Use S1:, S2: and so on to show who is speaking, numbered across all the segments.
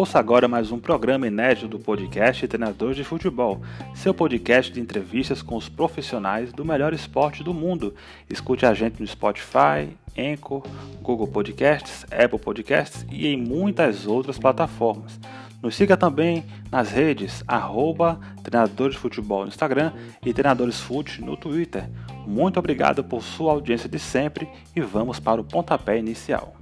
S1: Ouça agora mais um programa inédito do podcast Treinadores de Futebol, seu podcast de entrevistas com os profissionais do melhor esporte do mundo. Escute a gente no Spotify, Anchor, Google Podcasts, Apple Podcasts e em muitas outras plataformas. Nos siga também nas redes arroba Treinadores Futebol no Instagram e Treinadores Fute no Twitter. Muito obrigado por sua audiência de sempre e vamos para o pontapé inicial.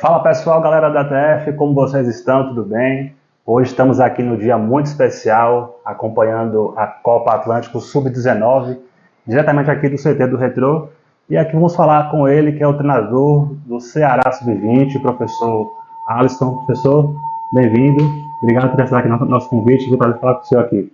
S2: Fala pessoal, galera da TF, como vocês estão? Tudo bem? Hoje estamos aqui no dia muito especial, acompanhando a Copa Atlântico Sub-19, diretamente aqui do CT do Retro. E aqui vamos falar com ele, que é o treinador do Ceará Sub-20, professor Alisson. Professor, bem-vindo. Obrigado por estar aqui no nosso convite. Vou prazer falar com o senhor aqui.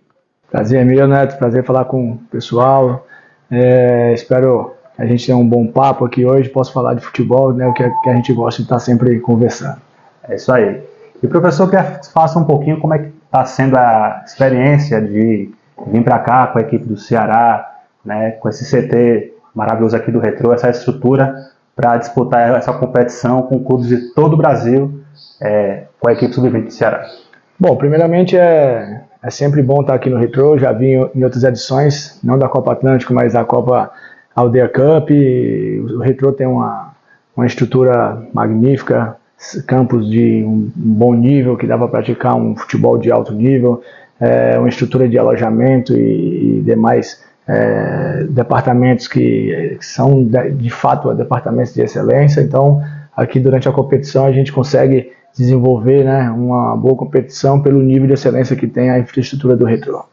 S3: Prazer é meu, Neto. Prazer falar com o pessoal. É, espero a gente tem um bom papo aqui hoje, posso falar de futebol, né, o que a, que a gente gosta de estar sempre conversando.
S2: É isso aí. E professor, quer faça um pouquinho como é que está sendo a experiência de vir para cá com a equipe do Ceará, né, com esse CT maravilhoso aqui do Retro, essa estrutura para disputar essa competição com clubes de todo o Brasil, é, com a equipe sub-20 do Ceará.
S3: Bom, primeiramente é, é sempre bom estar aqui no Retro, já vim em outras edições, não da Copa Atlântico, mas da Copa Aldeia Cup, o Retro tem uma, uma estrutura magnífica, campos de um, bom nível que dá para praticar um futebol de alto nível, é, uma estrutura de alojamento e, e demais é, departamentos que, são de, de, fato departamentos de excelência. Então, aqui durante a competição a gente consegue desenvolver né, uma boa competição pelo nível de excelência que tem a infraestrutura do Retro.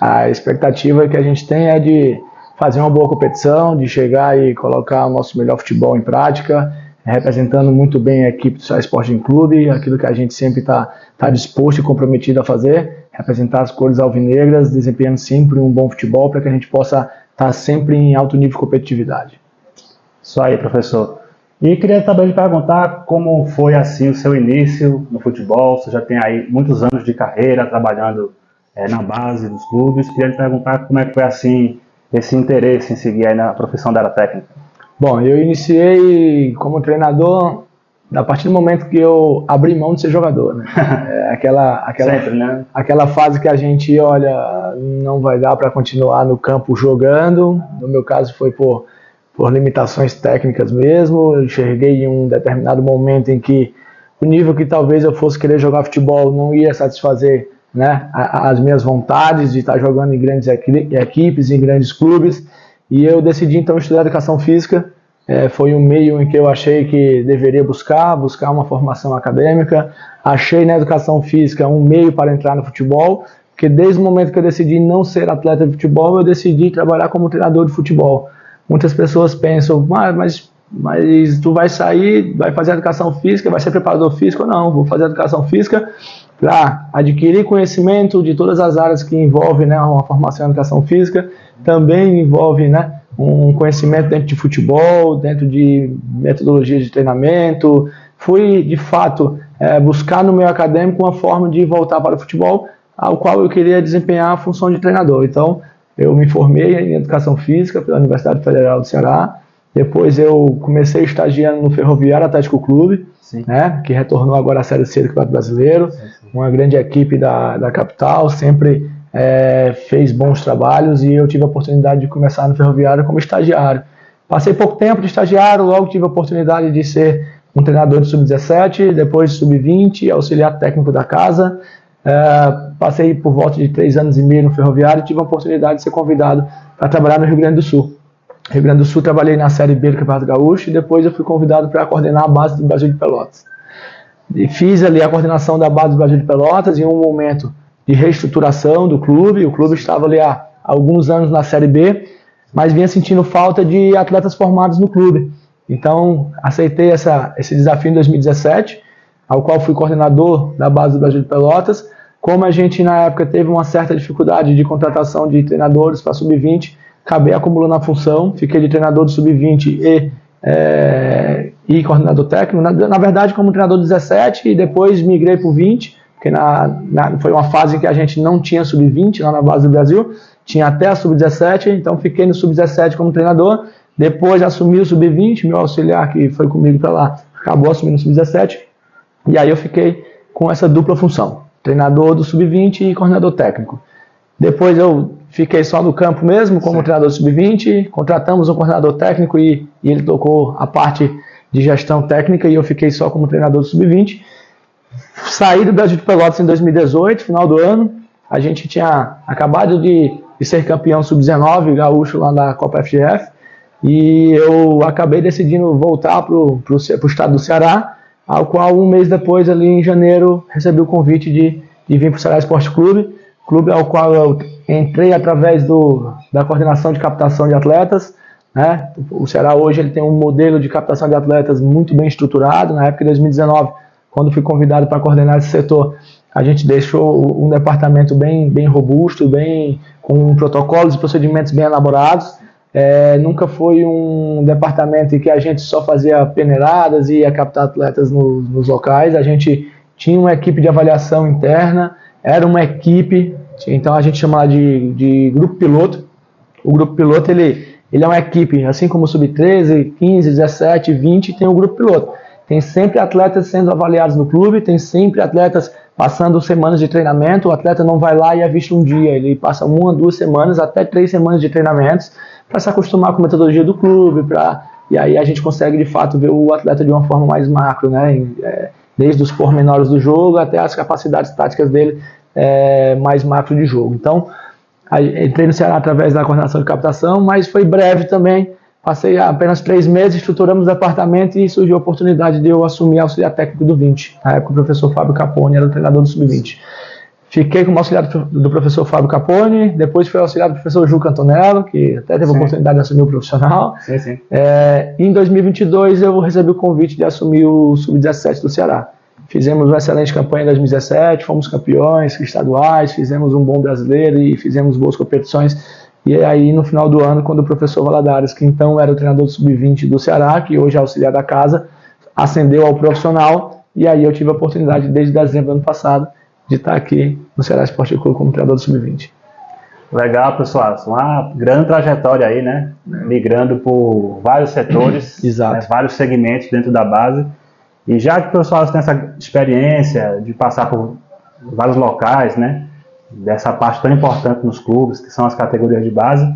S3: A expectativa que a gente tem é de fazer uma boa competição, de chegar e colocar o nosso melhor futebol em prática, representando muito bem a equipe do Ceará Sporting Clube, aquilo que a gente sempre está tá disposto e comprometido a fazer, representar as cores alvinegras, desempenhando sempre um bom futebol para que a gente possa estar tá sempre em alto nível de competitividade.
S2: Isso aí, professor. E queria também lhe perguntar como foi assim o seu início no futebol. Você já tem aí muitos anos de carreira trabalhando é, na base dos clubes. Queria lhe perguntar como é que foi assim esse interesse em seguir na profissão da área técnica?
S3: Bom, eu iniciei como treinador a partir do momento que eu abri mão de ser jogador, né? É aquela, aquela,
S2: Sempre, né?
S3: aquela fase que a gente olha, não vai dar para continuar no campo jogando. No meu caso foi por, por limitações técnicas mesmo. Eu enxerguei em um determinado momento em que o nível que talvez eu fosse querer jogar futebol não ia satisfazer né, as minhas vontades de estar jogando em grandes equipes, em grandes clubes, e eu decidi então estudar educação física. É, foi um meio em que eu achei que deveria buscar, buscar uma formação acadêmica. Achei na educação física um meio para entrar no futebol, porque desde o momento que eu decidi não ser atleta de futebol, eu decidi trabalhar como treinador de futebol. Muitas pessoas pensam, ah, mas, mas tu vai sair, vai fazer educação física, vai ser preparador físico? Não, vou fazer educação física para adquirir conhecimento de todas as áreas que envolvem né, uma formação em educação física, também envolve né, um conhecimento dentro de futebol, dentro de metodologia de treinamento. Fui, de fato, é, buscar no meu acadêmico uma forma de voltar para o futebol, ao qual eu queria desempenhar a função de treinador. Então, eu me formei em educação física pela Universidade Federal do Ceará, depois eu comecei estagiando no Ferroviário Atlético Clube, né, que retornou agora à Série C do Campeonato Brasileiro, sim, sim. uma grande equipe da, da capital, sempre é, fez bons trabalhos e eu tive a oportunidade de começar no Ferroviário como estagiário. Passei pouco tempo de estagiário, logo tive a oportunidade de ser um treinador de sub-17, depois de sub-20, auxiliar técnico da casa. É, passei por volta de três anos e meio no Ferroviário e tive a oportunidade de ser convidado para trabalhar no Rio Grande do Sul. Rio Grande do Sul trabalhei na Série B do Campeonato Gaúcho e depois eu fui convidado para coordenar a base do Brasil de Pelotas. E fiz ali a coordenação da base do Brasil de Pelotas em um momento de reestruturação do clube. O clube estava ali há alguns anos na Série B, mas vinha sentindo falta de atletas formados no clube. Então, aceitei essa, esse desafio em 2017, ao qual fui coordenador da base do Brasil de Pelotas. Como a gente, na época, teve uma certa dificuldade de contratação de treinadores para sub-20, acabei acumulando a função, fiquei de treinador do sub-20 e, é, e coordenador técnico. Na, na, verdade, como treinador 17 e depois migrei para o 20, porque na, na, foi uma fase em que a gente não tinha sub-20 lá na base do Brasil, tinha até a sub-17, então fiquei no sub-17 como treinador, depois assumi o sub-20, meu auxiliar que foi comigo para lá, acabou assumindo o sub-17, e aí eu fiquei com essa dupla função, treinador do sub-20 e coordenador técnico. Depois eu fiquei só no campo mesmo, como Sim. treinador sub-20, contratamos um coordenador técnico e, e, ele tocou a parte de gestão técnica e eu fiquei só como treinador do sub-20. Saí do Brasil de Pelotas em 2018, final do ano. A gente tinha acabado de, de ser campeão sub-19 gaúcho lá na Copa FGF e eu acabei decidindo voltar para o estado do Ceará, ao qual um mês depois, ali em janeiro, recebi o convite de, de vir para o Ceará Esporte Clube clube ao qual eu entrei através do, da coordenação de captação de atletas. Né? O Ceará hoje ele tem um modelo de captação de atletas muito bem estruturado. Na época de 2019, quando fui convidado para coordenar esse setor, a gente deixou um departamento bem, bem robusto, bem com protocolos e procedimentos bem elaborados. É, nunca foi um departamento em que a gente só fazia peneiradas e ia captar atletas no, nos locais. A gente tinha uma equipe de avaliação interna, era uma equipe, então a gente chama de, de grupo piloto. O grupo piloto ele, ele é uma equipe, assim como o sub-13, 15, 17, 20, tem o grupo piloto. Tem sempre atletas sendo avaliados no clube, tem sempre atletas passando semanas de treinamento. O atleta não vai lá e é visto um dia, ele passa uma, duas semanas, até três semanas de treinamentos para se acostumar com a metodologia do clube, para e aí a gente consegue de fato ver o atleta de uma forma mais macro, né? É, desde os pormenores do jogo até as capacidades táticas dele é, mais macro de jogo. Então, entrei no Ceará através da coordenação de captação, mas foi breve também. Passei apenas três meses, estruturamos o departamento e surgiu a oportunidade de eu assumir auxiliar técnico do 20. Na época, o professor Fábio Capone era o treinador do sub-20. Fiquei como auxiliar do professor Fábio Capone, depois fui auxiliar do professor Ju Cantonello, que até teve a oportunidade de assumir o profissional. Sim, sim. É, em 2022 eu recebi o convite de assumir o sub-17 do Ceará. Fizemos uma excelente campanha em 2017, fomos campeões estaduais, fizemos um bom brasileiro e fizemos boas competições. E aí, no final do ano, quando o professor Valadares, que então era o treinador do sub-20 do Ceará, que hoje é auxiliar da casa, ascendeu ao profissional, e aí eu tive a oportunidade, desde dezembro do ano passado, de estar aqui no Ceará Esporte Clube como treinador do sub-20.
S2: Legal, pessoal. Uma grande trajetória aí, né? Migrando por vários setores, né? vários segmentos dentro da base. E já que o pessoal tem essa experiência de passar por vários locais, né? Dessa parte tão importante nos clubes, que são as categorias de base,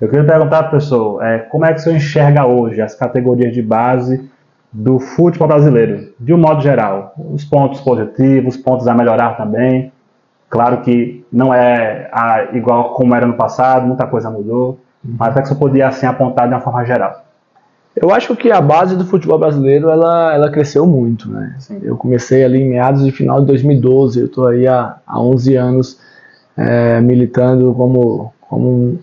S2: eu queria perguntar, professor, é, como é que o senhor enxerga hoje as categorias de base do futebol brasileiro, de um modo geral? Os pontos positivos, os pontos a melhorar também. Claro que não é a, igual como era no passado, muita coisa mudou, mas é que você podia assim apontar de uma forma geral.
S3: Eu acho que a base do futebol brasileiro ela, ela cresceu muito, né? Eu comecei ali em meados de final de 2012, eu estou aí há, há 11 anos é, militando como, como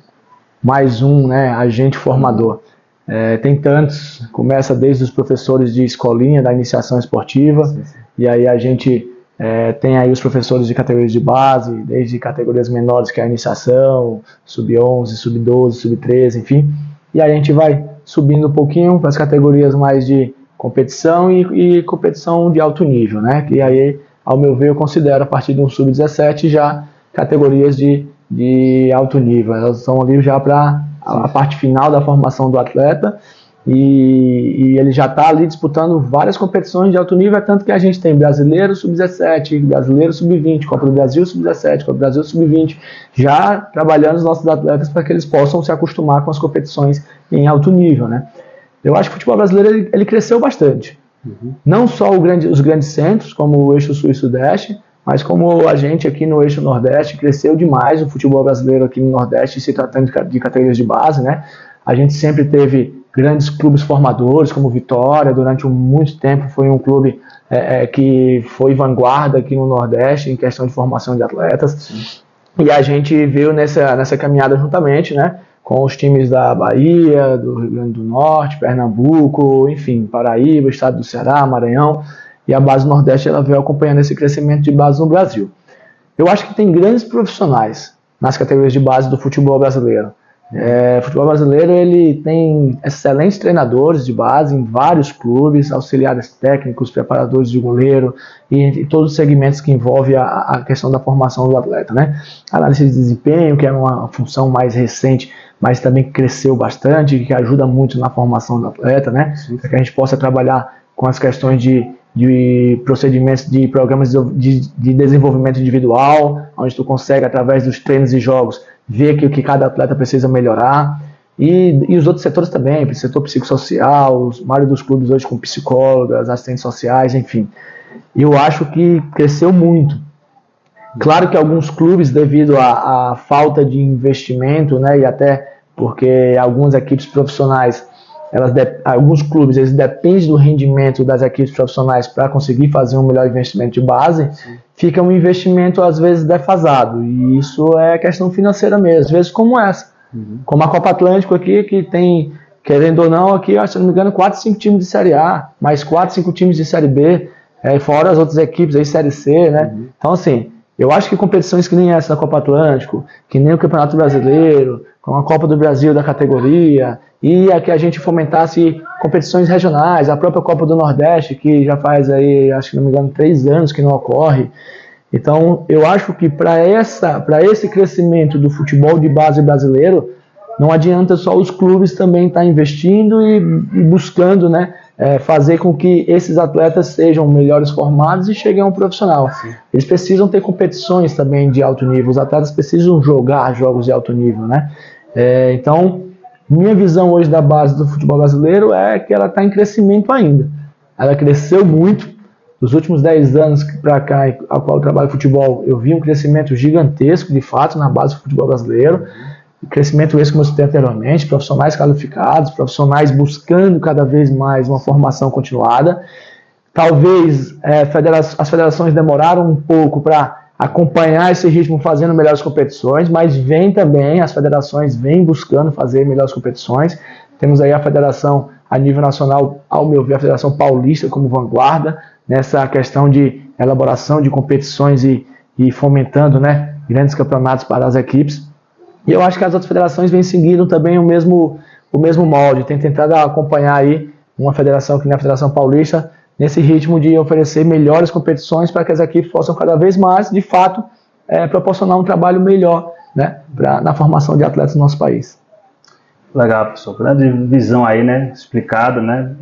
S3: mais um né, agente formador. É, tem tantos, começa desde os professores de escolinha da iniciação esportiva, sim, sim. e aí a gente é, tem aí os professores de categorias de base, desde categorias menores que é a iniciação, sub-11, sub-12, sub-13, enfim, e aí a gente vai subindo um pouquinho para as categorias mais de competição e, e, competição de alto nível, né? Que aí, ao meu ver, eu considero a partir de um sub-17 já categorias de, de alto nível. Elas estão ali já para a, a parte final da formação do atleta e, e ele já está ali disputando várias competições de alto nível, é tanto que a gente tem brasileiro sub-17, brasileiro sub-20, Copa do Brasil sub-17, Copa do Brasil sub-20, já trabalhando os nossos atletas para que eles possam se acostumar com as competições em alto nível. Né? Eu acho que o futebol brasileiro ele, ele cresceu bastante. Uhum. Não só grande, os grandes centros, como o eixo sul e sudeste, mas como a gente aqui no eixo nordeste cresceu demais o futebol brasileiro aqui no nordeste, se tratando de, categorias de base, né? A gente sempre teve grandes clubes formadores, como Vitória, durante muito tempo foi um clube é, é, que foi vanguarda aqui no Nordeste em questão de formação de atletas. E a gente veio nessa, nessa caminhada juntamente, né? Com os times da Bahia, do Rio Grande do Norte, Pernambuco, enfim, Paraíba, Estado do Ceará, Maranhão. E a base Nordeste ela veio acompanhando esse crescimento de base no Brasil. Eu acho que tem grandes profissionais nas categorias de base do futebol brasileiro É, o futebol brasileiro ele tem excelentes treinadores de base em vários clubes, auxiliares técnicos, preparadores de goleiro e, e todos os segmentos que envolvem a, a, questão da formação do atleta, né? Análise de desempenho, que é uma função mais recente, mas também cresceu bastante, que ajuda muito na formação do atleta, né? Para que a gente possa trabalhar com as questões de de procedimentos de programas de, de, desenvolvimento individual, onde tu consegue, através dos treinos e jogos, ver que o que cada atleta precisa melhorar. E, e os outros setores também, o setor psicossocial, os maioria dos clubes hoje com psicólogas, assistentes sociais, enfim. Eu acho que cresceu muito. Claro que alguns clubes, devido à, à falta de investimento, né, e até porque algumas equipes profissionais elas alguns clubes eles dependem do rendimento das equipes profissionais para conseguir fazer um melhor investimento de base, Sim. fica um investimento às vezes defasado e isso é questão financeira mesmo, às vezes como essa, uhum. como a Copa Atlântico aqui que tem querendo ou não aqui, se não me engano, 4, 5 times de Série A, mais 4, 5 times de Série B, é, fora as outras equipes aí Série C, né? Uhum. Então assim, eu acho que competições que nem essa da Copa Atlântico, que nem o Campeonato Brasileiro, com a Copa do Brasil da categoria, e a que a gente fomentasse competições regionais, a própria Copa do Nordeste, que já faz aí, acho que não me engano, três anos que não ocorre. Então, eu acho que para esse crescimento do futebol de base brasileiro, não adianta só os clubes também estar tá investindo e, e buscando, né, é, fazer com que esses atletas sejam melhores formados e cheguem a um profissional. Sim. Eles precisam ter competições também de alto nível. Os atletas precisam jogar jogos de alto nível, né? É, então, minha visão hoje da base do futebol brasileiro é que ela está em crescimento ainda. Ela cresceu muito. Nos últimos 10 anos para cá, a qual eu trabalho futebol, eu vi um crescimento gigantesco, de fato, na base do futebol brasileiro. Crescimento esse, como eu citei anteriormente, profissionais qualificados, profissionais buscando cada vez mais uma formação continuada. Talvez é, federa as federações demoraram um pouco para acompanhar esse ritmo fazendo melhores competições, mas vem também, as federações vêm buscando fazer melhores competições. Temos aí a federação a nível nacional, ao meu ver, a Federação Paulista como vanguarda nessa questão de elaboração de competições e, e fomentando né, grandes campeonatos para as equipes. E eu acho que as outras federações vêm seguindo também o mesmo, o mesmo molde, tem tentado acompanhar aí uma federação que nem a Federação Paulista nesse ritmo de oferecer melhores competições para que as equipes possam cada vez mais, de fato, é, proporcionar um trabalho melhor né, pra, na formação de atletas no nosso país.
S2: Legal, professor. Grande visão aí, né? Explicada, né?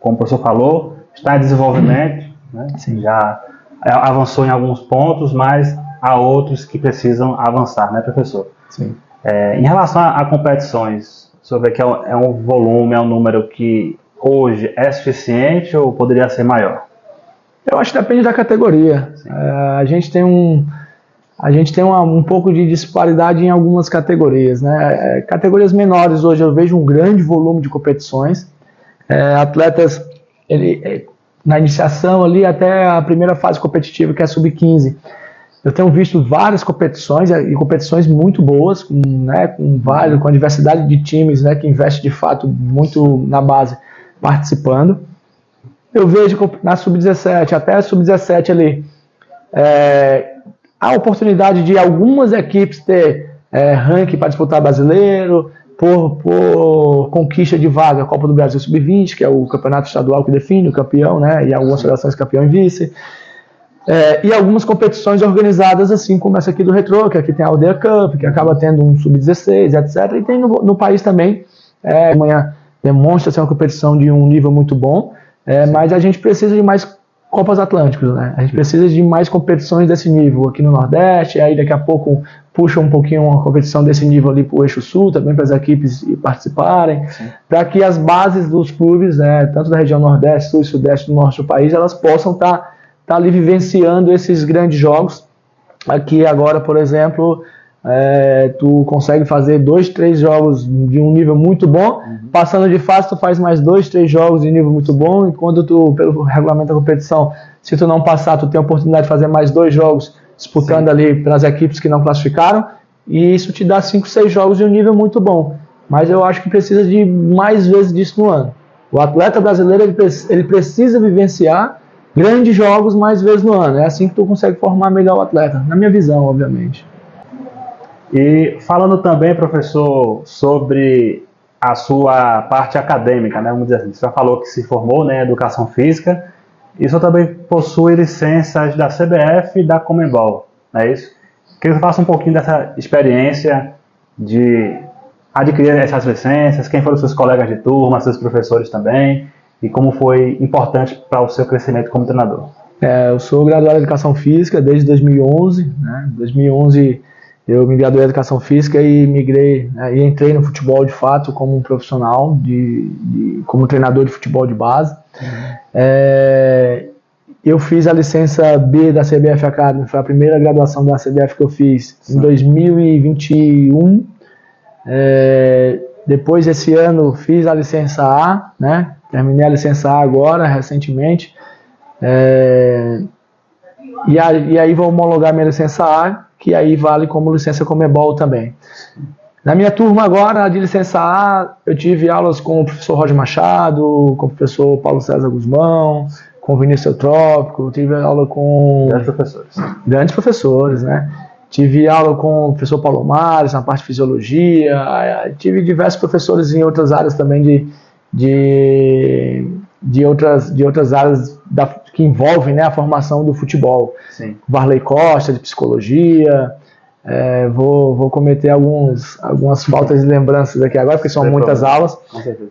S2: Como o professor falou, está em desenvolvimento, né? Sim. já avançou em alguns pontos, mas há outros que precisam avançar, né, professor?
S3: Sim.
S2: É, em relação a, a competições, o senhor vê que é um, é um volume, é um número que hoje é suficiente ou poderia ser maior?
S3: Eu acho que depende da categoria. É, a gente tem um a gente tem uma, um pouco de disparidade em algumas categorias, né? É, categorias menores hoje eu vejo um grande volume de competições, é, atletas ele, é, na iniciação ali até a primeira fase competitiva que é sub 15 eu tenho visto várias competições e competições muito boas, com, né, com, vários, com a diversidade de times né, que investe de fato muito na base participando. Eu vejo na sub-17, até a sub-17 ali, é, a oportunidade de algumas equipes ter é, ranking para disputar brasileiro, por, por, conquista de vaga, a Copa do Brasil Sub-20, que é o campeonato estadual que define o campeão, né, e algumas federações campeão e vice. É, e algumas competições organizadas, assim como essa aqui do Retro, que aqui tem a Aldeia Cup, que acaba tendo um Sub-16, etc. E tem no, no país também, é, amanhã demonstra ser uma competição de um nível muito bom, é, mas a gente precisa de mais Copas Atlânticos, né? A gente precisa de mais competições desse nível aqui no Nordeste, aí daqui a pouco puxa um pouquinho uma competição desse nível ali para o Eixo Sul, também para as equipes participarem, para que as bases dos clubes, né, tanto da região Nordeste, Sul e Sudeste do Norte do país, elas possam estar tá, tá ali vivenciando esses grandes jogos. Aqui agora, por exemplo, é, tu consegue fazer dois, três jogos de um nível muito bom, uhum. passando de fase tu faz mais dois, três jogos de nível muito bom, e quando tu, pelo regulamento da competição, se tu não passar, tu tem a oportunidade de fazer mais dois jogos disputando Sim. ali pelas equipes que não classificaram, e isso te dá cinco, seis jogos de um nível muito bom. Mas eu acho que precisa de mais vezes disso no ano. O atleta brasileiro ele, ele precisa vivenciar grandes jogos mais vezes no ano. É assim que tu consegue formar melhor o atleta, na minha visão, obviamente.
S2: E falando também, professor, sobre a sua parte acadêmica, né? Vamos dizer assim, você já falou que se formou né, em Educação Física, e você também possui licenças da CBF e da Comembol, não é isso? Queria que você faça um pouquinho dessa experiência de adquirir essas licenças, quem foram seus colegas de turma, seus professores também, e como foi importante para o seu crescimento como treinador.
S3: É, eu sou graduado em Educação Física desde 2011, né? 2011 eu me graduei em Educação Física e migrei né, e entrei no futebol de fato como um profissional, de, de como treinador de futebol de base. Uhum. É, eu fiz a licença B da CBF Academy, foi a primeira graduação da CBF que eu fiz Sim. em 2021. É, depois desse ano fiz a licença A, né? Terminei a licença A agora, recentemente. É, e, a, e aí vou homologar minha licença A que aí vale como licença Comebol também. Na minha turma agora, de licença A, eu tive aulas com o professor Roger Machado, com o professor Paulo César Guzmão, com o Vinícius Trópico, tive aula com...
S2: Grandes professores.
S3: Grandes professores, né? Tive aula com o professor Paulo Mares na parte de fisiologia, tive diversos professores em outras áreas também de, de, de, outras, de outras áreas da, que envolvem né, a formação do futebol.
S2: Sim.
S3: Varley Costa, de psicologia. É, vou, vou cometer alguns, algumas faltas de lembranças aqui agora, porque são muitas problema. aulas.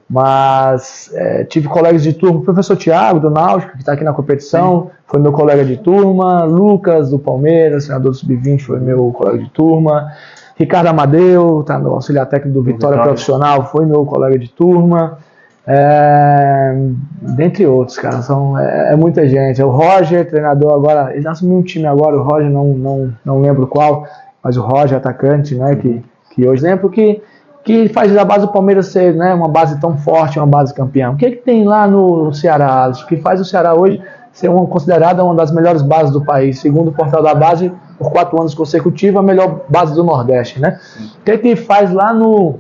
S3: Mas é, tive colegas de turma, o professor Tiago, do Náutico, que está aqui na competição, Sim. foi meu colega de turma. Lucas, do Palmeiras, senador do Sub-20, foi meu colega de turma. Ricardo Amadeu, está no auxiliar técnico do Vitória, Vitória Profissional, foi meu colega de turma. É, dentre outros, cara, são, é, é, muita gente. O Roger, treinador agora, ele assumiu um time agora, o Roger não, não, não lembro qual, mas o Roger, atacante, né, que, que hoje exemplo que, que faz a base do Palmeiras ser né, uma base tão forte, uma base campeã. O que, é que tem lá no Ceará, O que faz o Ceará hoje ser uma, considerada uma das melhores bases do país, segundo o portal da base, por quatro anos consecutivos, a melhor base do Nordeste, né? O que, é que faz lá no,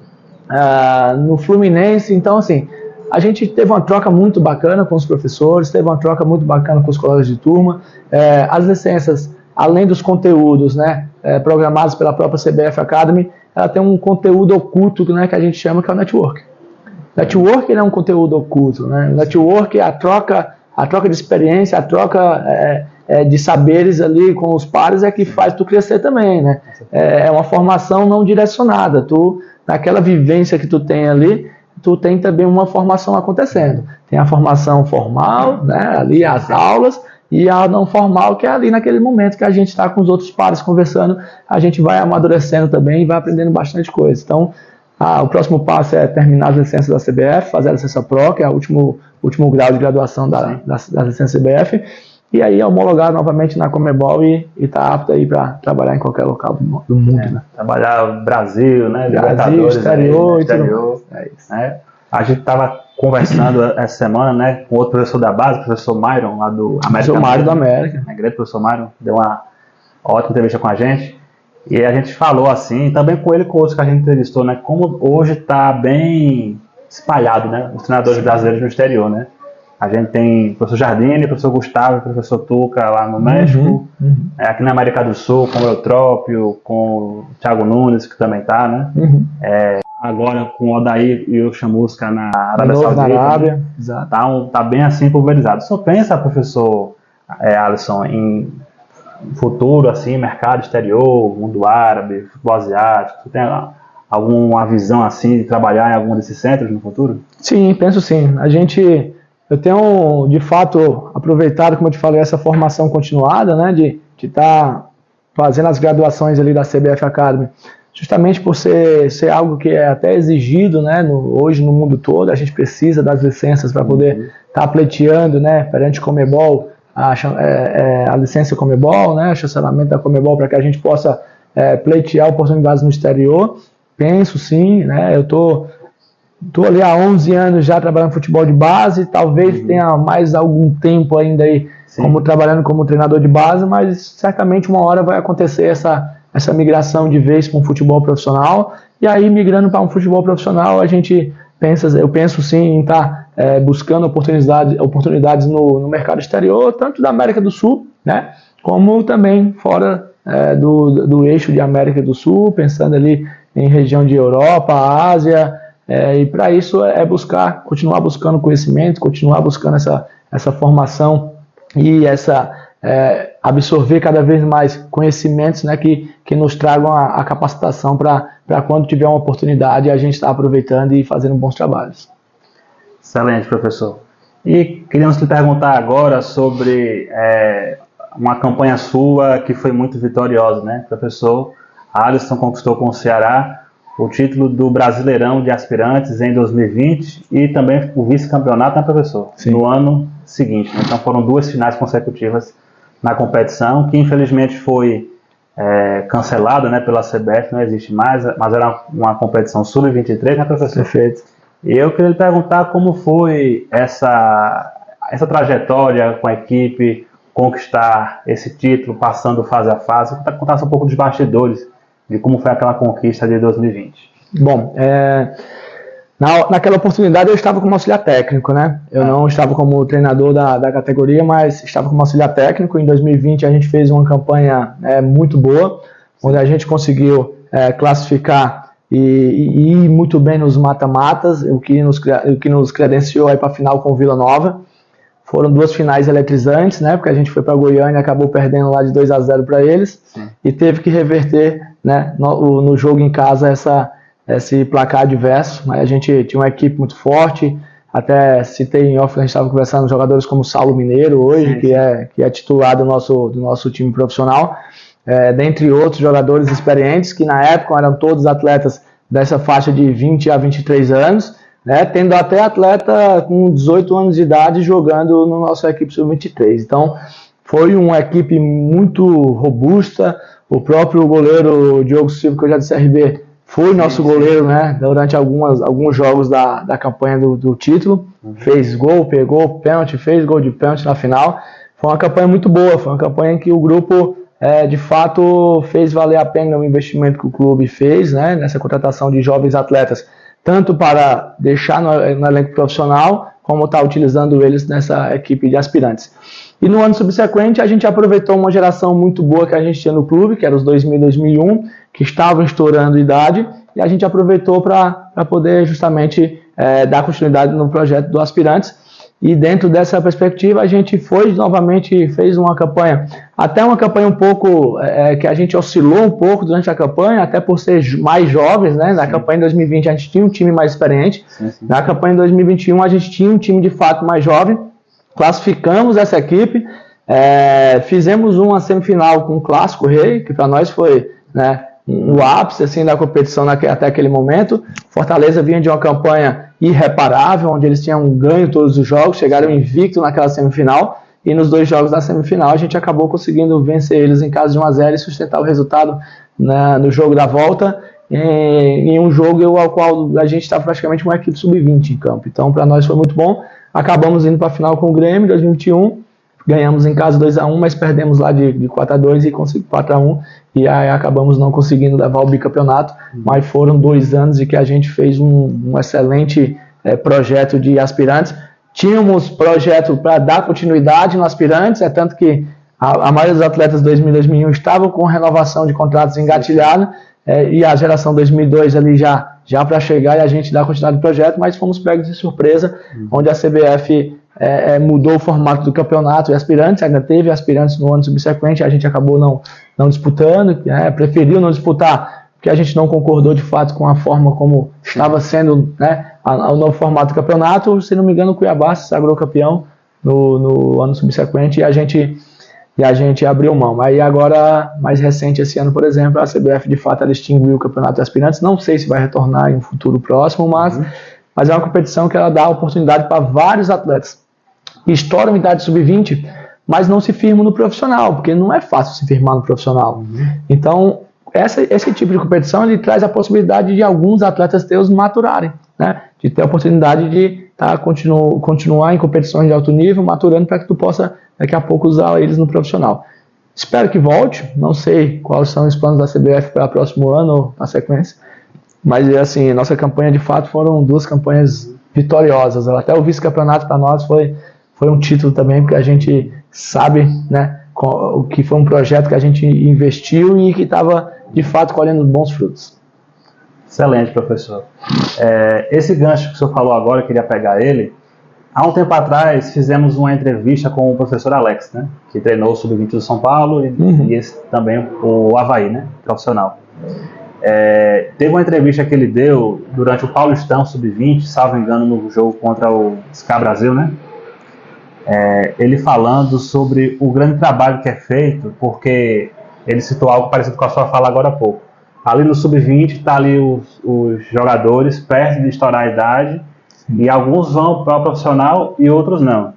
S3: uh, no Fluminense? Então, assim, a gente teve uma troca muito bacana com os professores, teve uma troca muito bacana com os colegas de turma. É, as licenças, além dos conteúdos né, é, programados pela própria CBF Academy, ela tem um conteúdo oculto né, que a gente chama que é o network. Network é um conteúdo oculto. Né? Network é a troca, a troca de experiência, a troca é, é, de saberes ali com os pares é que faz tu crescer também. Né? É, é uma formação não direcionada. Tu, naquela vivência que tu tem ali, tu tem também uma formação acontecendo. Tem a formação formal, né, ali as aulas, e a não formal, que é ali naquele momento que a gente está com os outros pares conversando, a gente vai amadurecendo também e vai aprendendo bastante coisa. Então, o próximo passo é terminar as licenças da CBF, fazer a licença PRO, que é o último, último grau de graduação da, da, da licença CBF, e aí homologar novamente na Comebol e estar tá apto aí para trabalhar em qualquer local do, do mundo. É, né?
S2: Trabalhar no Brasil, né?
S3: Brasil, exterior,
S2: aí, exterior. É isso. É. A gente estava conversando essa semana, né, com outro professor da base, o professor Myron, lá do
S3: América. Professor Myron da América.
S2: É, grande professor Myron, deu uma ótima entrevista com a gente. E a gente falou assim, também com ele e com outros que a gente entrevistou, né, como hoje está bem espalhado, né, os treinadores brasileiros no exterior, né. A gente tem o professor Jardine, o professor Gustavo, o professor Tuca lá no México. Uhum, uhum. É, aqui na América do Sul, com o Eutrópio, com o Thiago Nunes, que também está, né? Uhum. É, agora com o Odair e o Chamusca na Arábia Saudita.
S3: Na Arábia, né?
S2: Tá, um, tá bem assim pulverizado. Só pensa, professor é, Alisson, em futuro, assim, mercado exterior, mundo árabe, futebol asiático. Tem alguma visão assim de trabalhar em algum desses centros no futuro?
S3: Sim, penso sim. A gente eu tenho, de fato, aproveitado, como eu te falei, essa formação continuada, né, de estar tá fazendo as graduações ali da CBF Academy, justamente por ser, ser algo que é até exigido, né, no, hoje no mundo todo, a gente precisa das licenças para poder estar uhum. tá pleiteando, né, perante Comebol, a, é, é, a licença Comebol, né, o chancelamento da Comebol, para que a gente possa é, pleitear oportunidades no exterior. Penso sim, né, eu estou Estou ali há 11 anos já trabalhando futebol de base, talvez uhum. tenha mais algum tempo ainda aí como trabalhando como treinador de base, mas certamente uma hora vai acontecer essa, essa migração de vez para um futebol profissional. E aí, migrando para um futebol profissional, a gente pensa, eu penso sim em estar tá, é, buscando oportunidades, oportunidades no, no mercado exterior, tanto da América do Sul, né, como também fora é, do, do eixo de América do Sul, pensando ali em região de Europa, Ásia, é, e para isso é buscar, continuar buscando conhecimento, continuar buscando essa, essa formação e essa é, absorver cada vez mais conhecimentos né, que, que nos tragam a, a capacitação para quando tiver uma oportunidade a gente estar tá aproveitando e fazendo bons trabalhos.
S2: Excelente, professor. E queríamos lhe perguntar agora sobre é, uma campanha sua que foi muito vitoriosa, né, professor? Alisson conquistou com o Ceará o título do Brasileirão de Aspirantes em 2020 e também o vice-campeonato, né, professor? Sim. No ano seguinte. Então foram duas finais consecutivas na competição, que infelizmente foi é, cancelada né, pela CBF, não existe mais, mas era uma competição sub-23, né, professor?
S3: Perfeito.
S2: E eu queria lhe perguntar como foi essa, essa trajetória com a equipe, conquistar esse título, passando fase a fase, contar um pouco dos bastidores de como foi aquela conquista de 2020.
S3: Bom, é, na, naquela oportunidade eu estava como auxiliar técnico, né? Eu não estava como treinador da, da categoria, mas estava como auxiliar técnico. Em 2020 a gente fez uma campanha é, muito boa, onde a gente conseguiu é, classificar e, e, ir muito bem nos mata-matas, o que nos, o que nos credenciou para a final com o Vila Nova. Foram duas finais eletrizantes, né? Porque a gente foi para Goiânia e acabou perdendo lá de 2 a 0 para eles Sim. e teve que reverter, né, no, no, jogo em casa essa esse placar adverso. Mas a gente tinha uma equipe muito forte. Até citei em off, a gente estava conversando com jogadores como Saulo Mineiro hoje, que é que é titular do nosso do nosso time profissional, é, dentre outros jogadores experientes que na época eram todos atletas dessa faixa de 20 a 23 anos né, tendo até atleta com 18 anos de idade jogando na nossa equipe sub-23. Então, foi uma equipe muito robusta. O próprio goleiro Diogo Silva, que eu já disse RB, foi nosso goleiro né, durante algumas, alguns jogos da, da campanha do, do título. Uhum. Fez gol, pegou pênalti, fez gol de pênalti na final. Foi uma campanha muito boa, foi uma campanha em que o grupo é, de fato fez valer a pena o investimento que o clube fez né, nessa contratação de jovens atletas tanto para deixar no, no elenco profissional, como estar tá utilizando eles nessa equipe de aspirantes. E no ano subsequente, a gente aproveitou uma geração muito boa que a gente tinha no clube, que era os 2000 e 2001, que estavam estourando idade, e a gente aproveitou para poder justamente é, dar continuidade no projeto do Aspirantes. E dentro dessa perspectiva, a gente foi novamente, fez uma campanha, até uma campanha um pouco, é, que a gente oscilou um pouco durante a campanha, até por ser mais jovens, né? Na sim. campanha de 2020 a gente tinha um time mais experiente, sim, sim. na campanha de 2021 a gente tinha um time de fato mais jovem, classificamos essa equipe, é, fizemos uma semifinal com o Clássico Rei, que para nós foi, né? O ápice assim da competição até aquele momento. Fortaleza vinha de uma campanha irreparável, onde eles tinham ganho todos os jogos, chegaram invicto naquela semifinal, e nos dois jogos da semifinal a gente acabou conseguindo vencer eles em casa de 1 a 0 e sustentar o resultado na, no jogo da volta, em, em um jogo ao qual a gente estava praticamente uma equipe sub-20 em campo. Então, para nós foi muito bom. Acabamos indo para a final com o Grêmio 2021 ganhamos em casa 2 a 1 mas perdemos lá de, de 4 a 2 e 4 a 1 e aí acabamos não conseguindo levar o bicampeonato, uhum. mas foram dois anos em que a gente fez um, um excelente é, projeto de aspirantes. Tínhamos projeto para dar continuidade no aspirantes, é tanto que a, a maioria dos atletas 2000 2001 estavam com renovação de contratos engatilhada é, e a geração 2002 ali já já para chegar e a gente dar continuidade do projeto, mas fomos pegos de surpresa, uhum. onde a CBF é, é, mudou o formato do campeonato e aspirantes, ainda teve aspirantes no ano subsequente, a gente acabou não, não disputando, é, preferiu não disputar, porque a gente não concordou de fato com a forma como estava sendo né, o novo formato do campeonato. Se não me engano, o Cuiabá se sagrou campeão no, no ano subsequente e a gente e a gente abriu mão. Aí agora, mais recente esse ano, por exemplo, a CBF de fato ela extinguiu o campeonato de aspirantes. Não sei se vai retornar em um futuro próximo, mas, uhum. mas é uma competição que ela dá oportunidade para vários atletas estouram idade sub-20, mas não se firmam no profissional, porque não é fácil se firmar no profissional. Uhum. Então, essa, esse tipo de competição ele traz a possibilidade de alguns atletas teus maturarem, né? de ter a oportunidade de tá, continu, continuar em competições de alto nível, maturando para que tu possa daqui a pouco usar eles no profissional. Espero que volte, não sei quais são os planos da CBF para o próximo ano ou na sequência, mas assim, nossa campanha de fato foram duas campanhas vitoriosas. Até o vice-campeonato para nós foi foi um título também, porque a gente sabe né, o que foi um projeto que a gente investiu e que estava de fato colhendo bons frutos.
S2: Excelente, professor. É, esse gancho que o senhor falou agora, eu queria pegar ele. Há um tempo atrás fizemos uma entrevista com o professor Alex, né, que treinou o Sub-20 do São Paulo e, uhum. e também o Havaí, né, profissional. É, teve uma entrevista que ele deu durante o Paulistão Sub-20, salvo engano, no jogo contra o SCA Brasil, né? É, ele falando sobre o grande trabalho que é feito, porque ele citou algo parecido com a sua fala agora há pouco. Ali no Sub-20 está ali os, os, jogadores perto de estourar a idade e alguns vão para o profissional e outros não.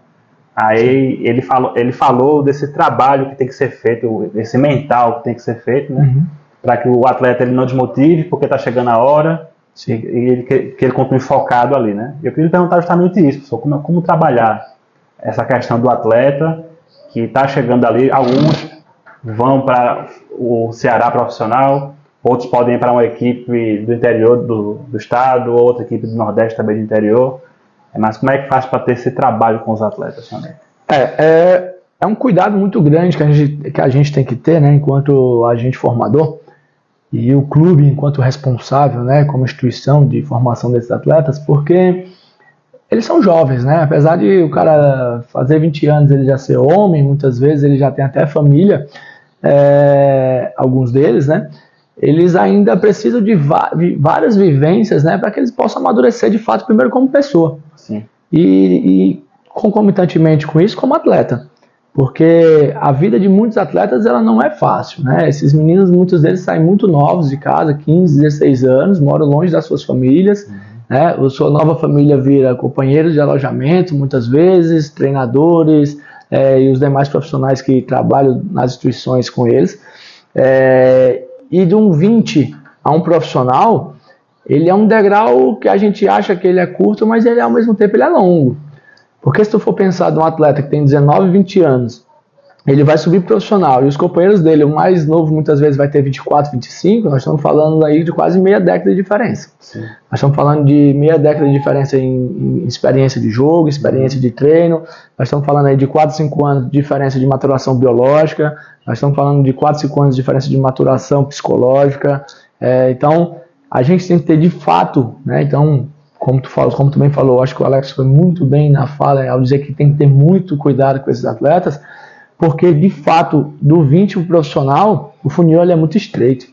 S2: Aí ele falou, ele falou desse trabalho que tem que ser feito, esse mental que tem que ser feito, né? Uhum para que o atleta ele não desmotive, porque está chegando a hora, Sim. e ele, que, que, ele continue focado ali, né? Eu queria perguntar justamente isso, professor, como, como trabalhar essa questão do atleta que está chegando ali, alguns vão para o Ceará profissional, outros podem ir para uma equipe do interior do, do estado, outra equipe do Nordeste também do interior, mas como é que faz para ter esse trabalho com os atletas também?
S3: É, é, é um cuidado muito grande que a gente, que a gente tem que ter, né, enquanto agente formador, e o clube enquanto responsável, né, como instituição de formação desses atletas, porque eles são jovens, né? Apesar de o cara fazer 20 anos ele já ser homem, muitas vezes ele já tem até família, é, alguns deles, né? Eles ainda precisam de várias vivências, né, para que eles possam amadurecer de fato primeiro como pessoa. Sim. E, e concomitantemente com isso como atleta porque a vida de muitos atletas ela não é fácil, né? Esses meninos, muitos deles saem muito novos de casa, 15, 16 anos, moram longe das suas famílias, uhum. Né? A sua nova família vira companheiros de alojamento, muitas vezes, treinadores é, e os demais profissionais que trabalham nas instituições com eles. É, e de um 20 a um profissional, ele é um degrau que a gente acha que ele é curto, mas ele ao mesmo tempo ele é longo. Porque se tu for pensar de um atleta que tem 19, 20 anos, ele vai subir profissional e os companheiros dele, o mais novo muitas vezes vai ter 24, 25, nós estamos falando aí de quase meia década de diferença. Sim. Nós estamos falando de meia década de diferença em, em, experiência de jogo, experiência de treino, nós estamos falando aí de 4, 5 anos de diferença de maturação biológica, nós estamos falando de 4, 5 anos de diferença de maturação psicológica. É, então, a gente tem que ter de fato, né, então, como tu falas, como tu bem falou, acho que o Alex foi muito bem na fala ao dizer que tem que ter muito cuidado com esses atletas, porque de fato, do 20 para o profissional, o funil é muito estreito.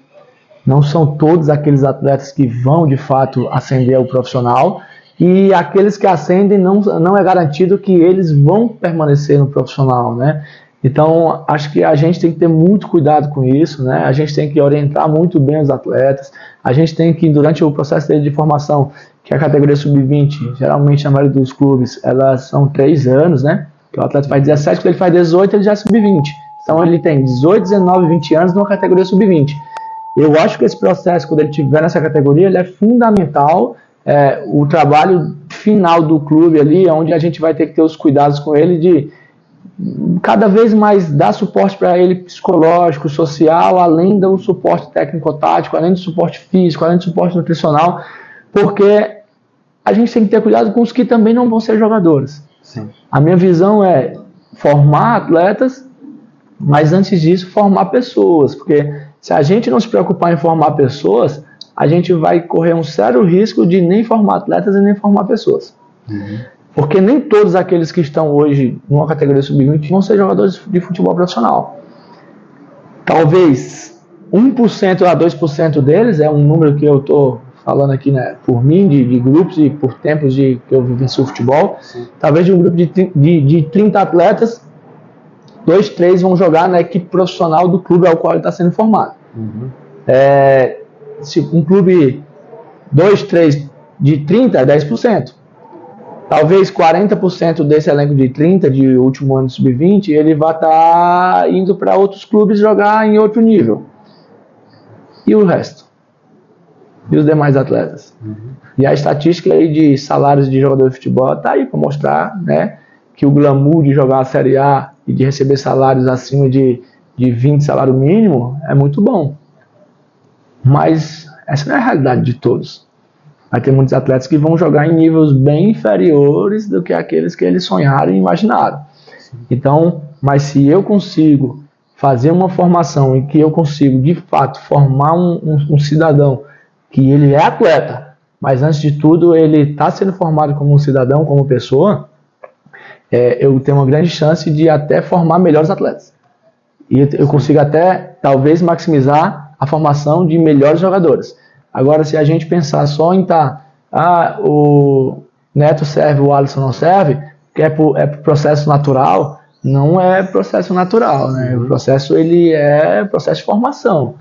S3: Não são todos aqueles atletas que vão de fato ascender ao profissional, e aqueles que ascendem não, não é garantido que eles vão permanecer no profissional, né? Então, acho que a gente tem que ter muito cuidado com isso, né? A gente tem que orientar muito bem os atletas. A gente tem que, durante o processo de formação, que é a categoria sub-20, geralmente na maioria dos clubes, elas são três anos, né? Que o atleta faz 17, quando ele faz 18, ele já é sub-20. Então, ele tem 18, 19, 20 anos numa categoria sub-20. Eu acho que esse processo, quando ele estiver nessa categoria, ele é fundamental. É, o trabalho final do clube ali, onde a gente vai ter que ter os cuidados com ele de cada vez mais dar suporte para ele psicológico, social, além do suporte técnico-tático, além do suporte físico, além do suporte nutricional, porque a gente tem que ter cuidado com os que também não vão ser jogadores. Sim. A minha visão é formar atletas, mas antes disso formar pessoas, porque se a gente não se preocupar em formar pessoas, a gente vai correr um sério risco de nem formar atletas e nem formar pessoas. Uhum. Porque nem todos aqueles que estão hoje numa categoria sub-20 vão ser jogadores de futebol profissional. Talvez 1% a 2% deles, é um número que eu estou falando aqui né, por mim, de, de, grupos e por tempos de, que eu vivencio o futebol. Sim. Talvez de um grupo de, de, de 30 atletas, dois, três vão jogar na equipe profissional do clube ao qual ele está sendo formado. Uhum. É, se um clube, dois, três de 30 é 10%. Talvez 40% desse elenco de 30 de último ano sub-20 ele vai estar tá indo para outros clubes jogar em outro nível. E o resto? E os demais atletas? Uhum. E a estatística aí de salários de jogador de futebol está aí para mostrar né, que o glamour de jogar a Série A e de receber salários acima de, de 20 salário mínimo é muito bom. Mas essa não é a realidade de todos vai ter muitos atletas que vão jogar em níveis bem inferiores do que aqueles que eles sonharam e imaginaram. Então, Mas se eu consigo fazer uma formação em que eu consigo, de fato, formar um, um, um cidadão que ele é atleta, mas antes de tudo ele está sendo formado como cidadão, como pessoa, é, eu tenho uma grande chance de até formar melhores atletas. E eu consigo até, talvez, maximizar a formação de melhores jogadores. Agora, se a gente pensar só em estar, tá, ah, o Neto serve, o Alisson não serve, que é por, é por processo natural, não é processo natural, né? O processo, ele é processo de formação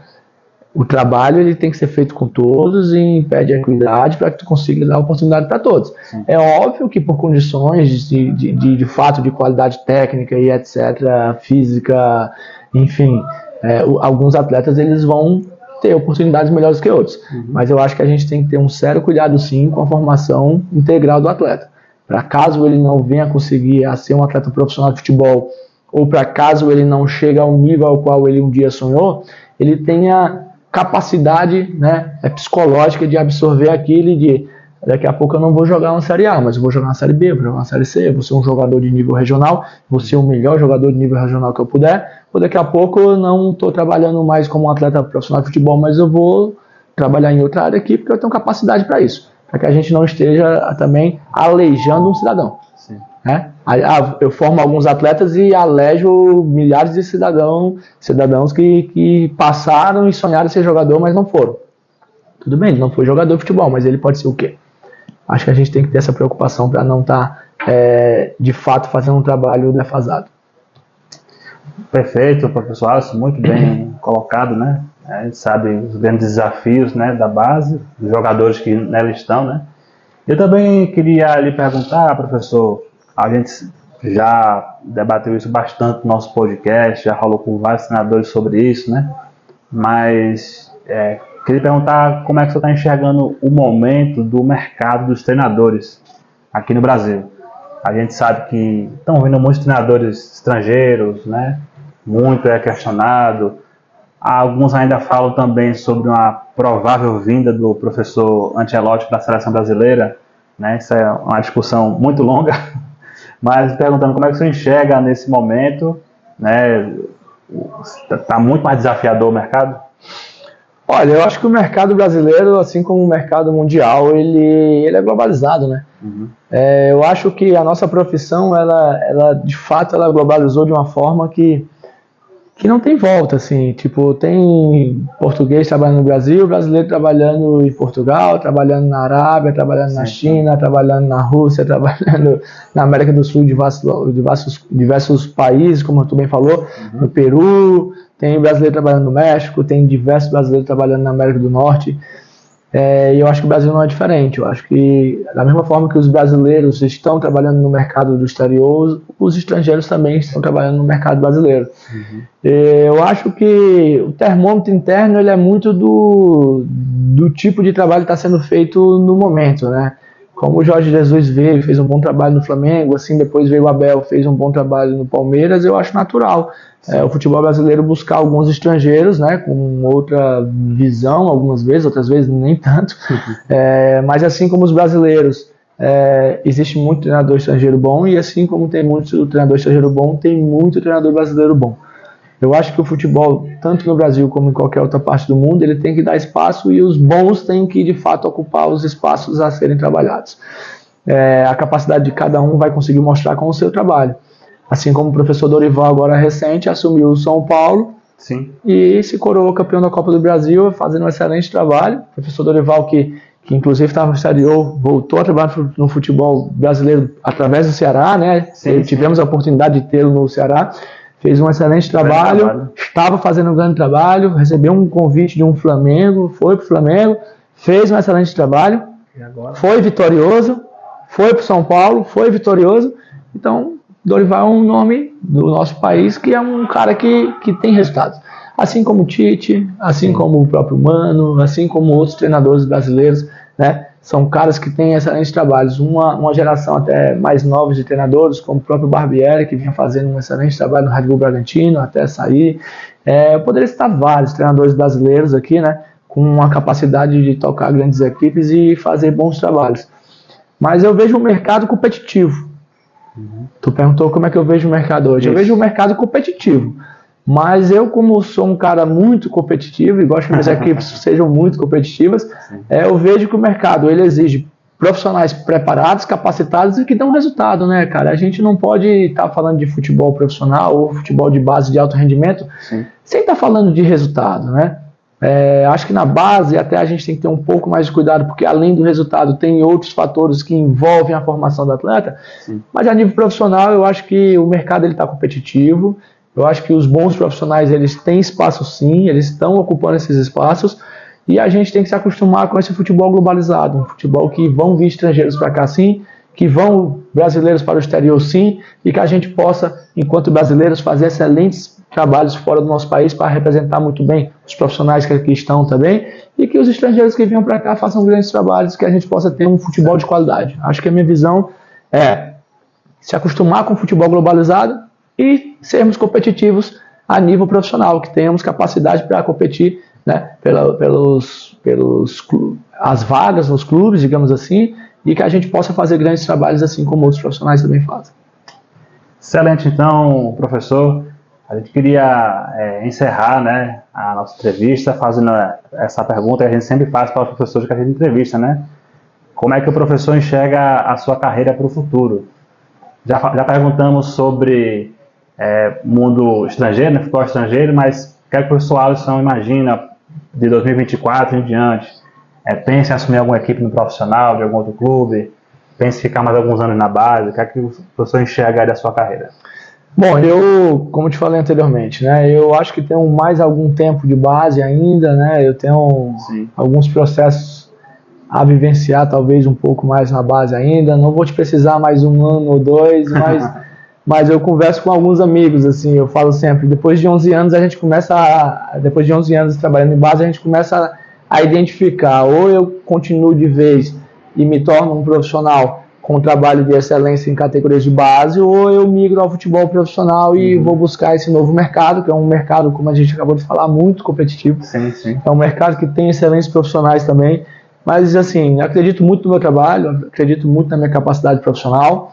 S3: o trabalho ele tem que ser feito com todos e impede a equidade para que tu consiga dar oportunidade para todos. Sim. É óbvio que por condições de, de, de, de, fato de qualidade técnica e etc, física, enfim, é, alguns atletas eles vão ter oportunidades melhores que outros. Uhum. Mas eu acho que a gente tem que ter um sério cuidado sim com a formação integral do atleta. Para caso ele não venha conseguir a ser um atleta profissional de futebol ou para caso ele não chegue ao nível ao qual ele um dia sonhou, ele tenha capacidade né, é psicológica de absorver aquilo e de daqui a pouco eu não vou jogar uma Série A, mas eu vou jogar uma Série B, vou jogar uma Série C, vou ser um jogador de nível regional, vou ser o melhor jogador de nível regional que eu puder, ou daqui a pouco eu não estou trabalhando mais como um atleta profissional de futebol, mas eu vou trabalhar em outra área aqui porque eu tenho capacidade para isso, para que a gente não esteja também aleijando um cidadão. Né? Eu formo alguns atletas e alejo milhares de cidadãos, cidadãos que, que passaram e sonharam ser jogador, mas não foram. Tudo bem, ele não foi jogador de futebol, mas ele pode ser o quê? Acho que a gente tem que ter essa preocupação para não estar, tá, é, de fato, fazendo um trabalho defasado.
S2: Perfeito, professor Alisson, muito bem colocado, né? A gente sabe os grandes desafios né, da base, dos jogadores que nela estão, né? Eu também queria lhe perguntar, professor, a gente já debateu isso bastante no nosso podcast, já falou com vários senadores sobre isso, né? Mas é, queria perguntar como é que você está enxergando o momento do mercado dos treinadores aqui no Brasil. A gente sabe que estão vindo muitos treinadores estrangeiros, né? Muito é questionado. Alguns ainda falam também sobre uma provável vinda do professor Ancelotti para a seleção brasileira, né? Isso é uma discussão muito longa. Mas perguntando como é que você enxerga nesse momento, né? Está muito mais desafiador o mercado?
S3: Olha, eu acho que o mercado brasileiro, assim como o mercado mundial, ele, ele é globalizado, né? Uhum. É, eu acho que a nossa profissão, ela, ela de fato, ela globalizou de uma forma que que não tem volta, assim, tipo, tem português trabalhando no Brasil, brasileiro trabalhando em Portugal, trabalhando na Arábia, trabalhando Sim. na China, trabalhando na Rússia, trabalhando na América do Sul, diversos, diversos, diversos países, como tu bem falou, uhum. no Peru, tem brasileiro trabalhando no México, tem diversos brasileiros trabalhando na América do Norte, é, e eu acho que o Brasil não é diferente. Eu acho que, da mesma forma que os brasileiros estão trabalhando no mercado do exterior, os estrangeiros também estão trabalhando no mercado brasileiro. Uhum. É, eu acho que o termômetro interno ele é muito do, do tipo de trabalho que está sendo feito no momento, né? Como o Jorge Jesus veio, fez um bom trabalho no Flamengo, assim depois veio o Abel, fez um bom trabalho no Palmeiras, eu acho natural é, o futebol brasileiro buscar alguns estrangeiros, né, com outra visão, algumas vezes, outras vezes nem tanto. É, mas assim como os brasileiros, é, existe muito treinador estrangeiro bom e assim como tem muito treinador estrangeiro bom, tem muito treinador brasileiro bom. Eu acho que o futebol, tanto no Brasil como em qualquer outra parte do mundo, ele tem que dar espaço e os bons têm que de fato ocupar os espaços a serem trabalhados. É, a capacidade de cada um vai conseguir mostrar com o seu trabalho. Assim como o professor Dorival, agora recente, assumiu o São Paulo Sim. e se coroou campeão da Copa do Brasil, fazendo um excelente trabalho. O professor Dorival, que, que inclusive estava no exterior, voltou a trabalhar no futebol brasileiro através do Ceará, né? Sim, Tivemos sim. a oportunidade de tê-lo no Ceará. Fez um excelente trabalho, trabalho, estava fazendo um grande trabalho, recebeu um convite de um Flamengo, foi para o Flamengo, fez um excelente trabalho, foi vitorioso, foi para o São Paulo, foi vitorioso. Então, Dorival é um nome do nosso país que é um cara que, que tem resultados. Assim como o Tite, assim Sim. como o próprio Mano, assim como outros treinadores brasileiros, né? São caras que têm excelentes trabalhos. Uma, uma geração até mais nova de treinadores, como o próprio Barbieri, que vinha fazendo um excelente trabalho no Red Bull Bragantino até sair. É, eu poderia citar vários treinadores brasileiros aqui, né? Com uma capacidade de tocar grandes equipes e fazer bons trabalhos. Mas eu vejo um mercado competitivo Uhum. Tu perguntou como é que eu vejo o mercado hoje. Isso. Eu vejo o mercado competitivo. Mas eu, como sou um cara muito competitivo e gosto que minhas equipes sejam muito competitivas, é, eu vejo que o mercado ele exige profissionais preparados, capacitados e que dão resultado, né, cara? A gente não pode estar tá falando de futebol profissional ou futebol de base de alto rendimento Sim. sem estar tá falando de resultado, né? É, acho que na base até a gente tem que ter um pouco mais de cuidado, porque além do resultado tem outros fatores que envolvem a formação do atleta. Sim. Mas a nível profissional eu acho que o mercado ele está competitivo. Eu acho que os bons profissionais eles têm espaço sim, eles estão ocupando esses espaços e a gente tem que se acostumar com esse futebol globalizado, um futebol que vão vir estrangeiros para cá sim, que vão brasileiros para o exterior sim, e que a gente possa, enquanto brasileiros, fazer excelentes trabalhos fora do nosso país para representar muito bem os profissionais que aqui estão também, e que os estrangeiros que venham para cá façam grandes trabalhos, que a gente possa ter um futebol de qualidade. Acho que a minha visão é se acostumar com o futebol globalizado e sermos competitivos a nível profissional, que tenhamos capacidade para competir né, pela, pelos, pelos as vagas nos clubes, digamos assim, e que a gente possa fazer grandes trabalhos assim como outros profissionais também fazem.
S2: Excelente, então, professor. A gente queria é, encerrar né, a nossa entrevista fazendo essa pergunta que a gente sempre faz para os professores que a gente entrevista, né? Como é que o professor enxerga a sua carreira para o futuro? Já, já perguntamos sobre é, mundo estrangeiro, né, futebol estrangeiro, mas o que, é que o professor Alisson imagina de 2024 em diante? É, pensa em assumir alguma equipe no profissional, de algum outro clube? Pensa em ficar mais alguns anos na base? O que é que o professor enxerga da sua carreira?
S3: Bom, eu, como te falei anteriormente, né, eu acho que tenho mais algum tempo de base ainda, né, eu tenho Sim. alguns processos a vivenciar, talvez um pouco mais na base ainda, não vou te precisar mais um ano ou dois, mas mas eu converso com alguns amigos, assim, eu falo sempre, depois de 11 anos a gente começa a, depois de 11 anos trabalhando em base, a gente começa a, a identificar, ou eu continuo de vez e me torno um profissional com trabalho de excelência em categorias de base, ou eu migro ao futebol profissional e uhum. vou buscar esse novo mercado, que é um mercado, como a gente acabou de falar, muito competitivo.
S2: Sim, sim.
S3: É um mercado que tem excelentes profissionais também, mas assim, acredito muito no meu trabalho, acredito muito na minha capacidade profissional,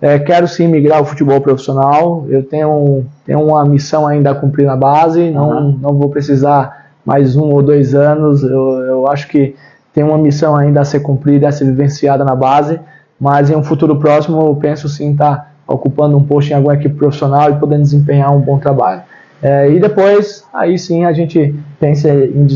S3: é, quero sim migrar ao futebol profissional. Eu tenho, tenho uma missão ainda a cumprir na base. Não, uhum. não vou precisar mais um ou dois anos. Eu, eu acho que tem uma missão ainda a ser cumprida, a ser vivenciada na base. Mas em um futuro próximo, eu penso sim estar tá ocupando um posto em alguma equipe profissional e podendo desempenhar um bom trabalho. É, e depois, aí sim, a gente pensa em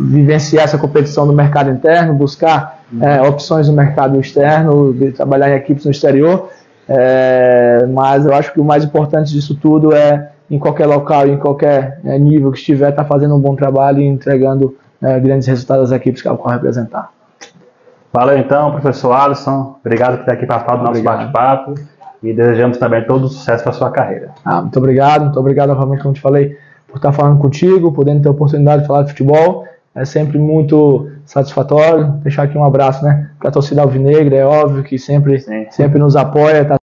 S3: vivenciar essa competição no mercado interno, buscar é, opções no mercado externo, trabalhar em equipes no exterior é, mas eu acho que o mais importante disso tudo é, em qualquer local, em qualquer né, nível que estiver, estar tá fazendo um bom trabalho e entregando né, grandes resultados às equipes que ela qual representar.
S2: Valeu então, professor Alisson. Obrigado por estar aqui para falar do nosso bate-papo e desejamos também todo o sucesso para a sua carreira.
S3: Ah, muito obrigado, muito obrigado novamente, como te falei, por estar falando contigo, podendo ter a oportunidade de falar de futebol. É sempre muito satisfatório. Deixar aqui um abraço, né, para a torcida alvinegra, é óbvio que sempre, sempre nos apoia. Tá